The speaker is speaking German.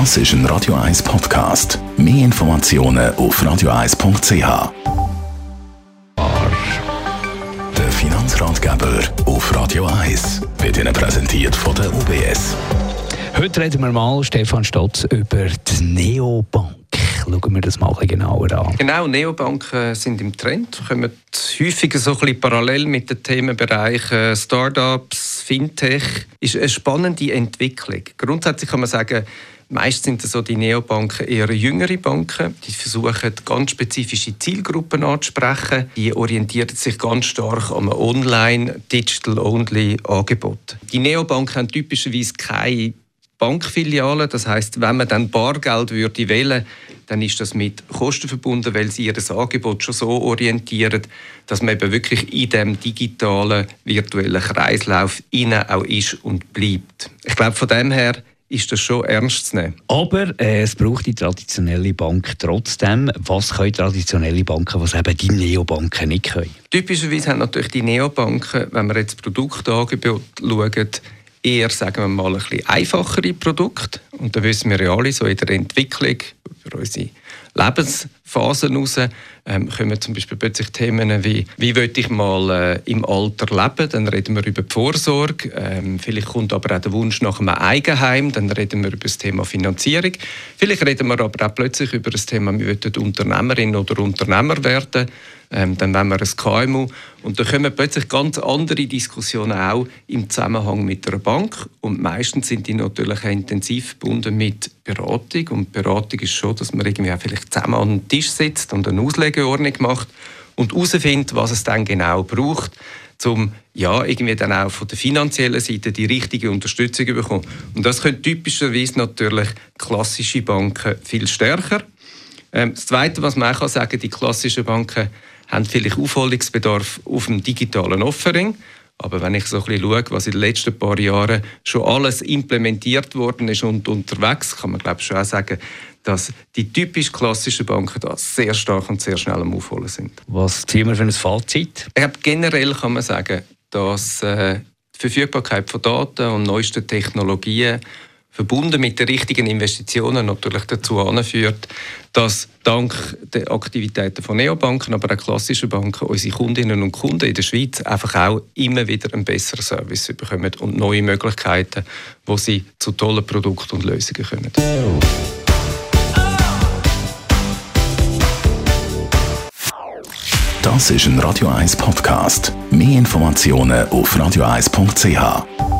Das ist ein Radio 1 Podcast. Mehr Informationen auf radio1.ch. Der Finanzratgeber auf Radio 1 wird Ihnen präsentiert von der UBS. Heute reden wir mal, Stefan Stotz, über die Neobank. Schauen wir das mal genauer an. Genau, Neobanken sind im Trend, kommen häufig so ein bisschen parallel mit den Themenbereichen Startups, Fintech. Ist eine spannende Entwicklung. Grundsätzlich kann man sagen, Meist sind so die Neobanken eher jüngere Banken. Die versuchen ganz spezifische Zielgruppen anzusprechen. Die orientieren sich ganz stark an einem Online, Digital-Only-Angebot. Die Neobanken haben typischerweise keine Bankfilialen. Das heißt, wenn man dann Bargeld würde wählen, dann ist das mit Kosten verbunden, weil sie ihr Angebot schon so orientieren, dass man eben wirklich in dem digitalen virtuellen Kreislauf auch ist und bleibt. Ich glaube, von dem her ist das schon ernst zu nehmen. Aber äh, es braucht die traditionelle Bank trotzdem. Was können traditionelle Banken, was eben die Neobanken nicht können? Typischerweise haben natürlich die Neobanken, wenn wir jetzt Produktangebot schauen, eher, sagen wir mal, ein bisschen einfachere Produkte. Und da wissen wir ja alle, so in der Entwicklung, über unsere Lebensphasen heraus, ähm, kommen zum Beispiel plötzlich Themen wie, wie will ich mal äh, im Alter leben? Dann reden wir über die Vorsorge. Ähm, vielleicht kommt aber auch der Wunsch nach einem Eigenheim. Dann reden wir über das Thema Finanzierung. Vielleicht reden wir aber auch plötzlich über das Thema, wir wollen Unternehmerin oder Unternehmer werden. Ähm, dann wollen wir ein KMU. Und da kommen plötzlich ganz andere Diskussionen auch im Zusammenhang mit der Bank. Und meistens sind die natürlich auch intensiv verbunden mit Beratung. Und Beratung ist schon, dass man irgendwie auch vielleicht zusammen an den Tisch sitzt und eine Auslegeordnung macht und herausfindet, was es dann genau braucht, um ja, irgendwie dann auch von der finanziellen Seite die richtige Unterstützung zu bekommen. Und das können typischerweise natürlich klassische Banken viel stärker. Ähm, das Zweite, was man auch sagen kann, die klassischen Banken haben vielleicht Aufholungsbedarf auf dem digitalen Offering. Aber wenn ich so ein bisschen schaue, was in den letzten paar Jahren schon alles implementiert worden ist und unterwegs, kann man glaube ich schon auch sagen, dass die typisch klassischen Banken da sehr stark und sehr schnell am Aufholen sind. Was ziehen wir für ein Fazit? Ich glaube, generell kann man sagen, dass äh, die Verfügbarkeit von Daten und neuesten Technologien verbunden mit den richtigen Investitionen natürlich dazu anführt, dass dank der Aktivitäten von Neobanken, aber auch klassischen Banken, unsere Kundinnen und Kunden in der Schweiz einfach auch immer wieder einen besseren Service bekommen und neue Möglichkeiten, wo sie zu tollen Produkten und Lösungen kommen. Das ist ein Radio 1 Podcast. Mehr Informationen auf radio1.ch.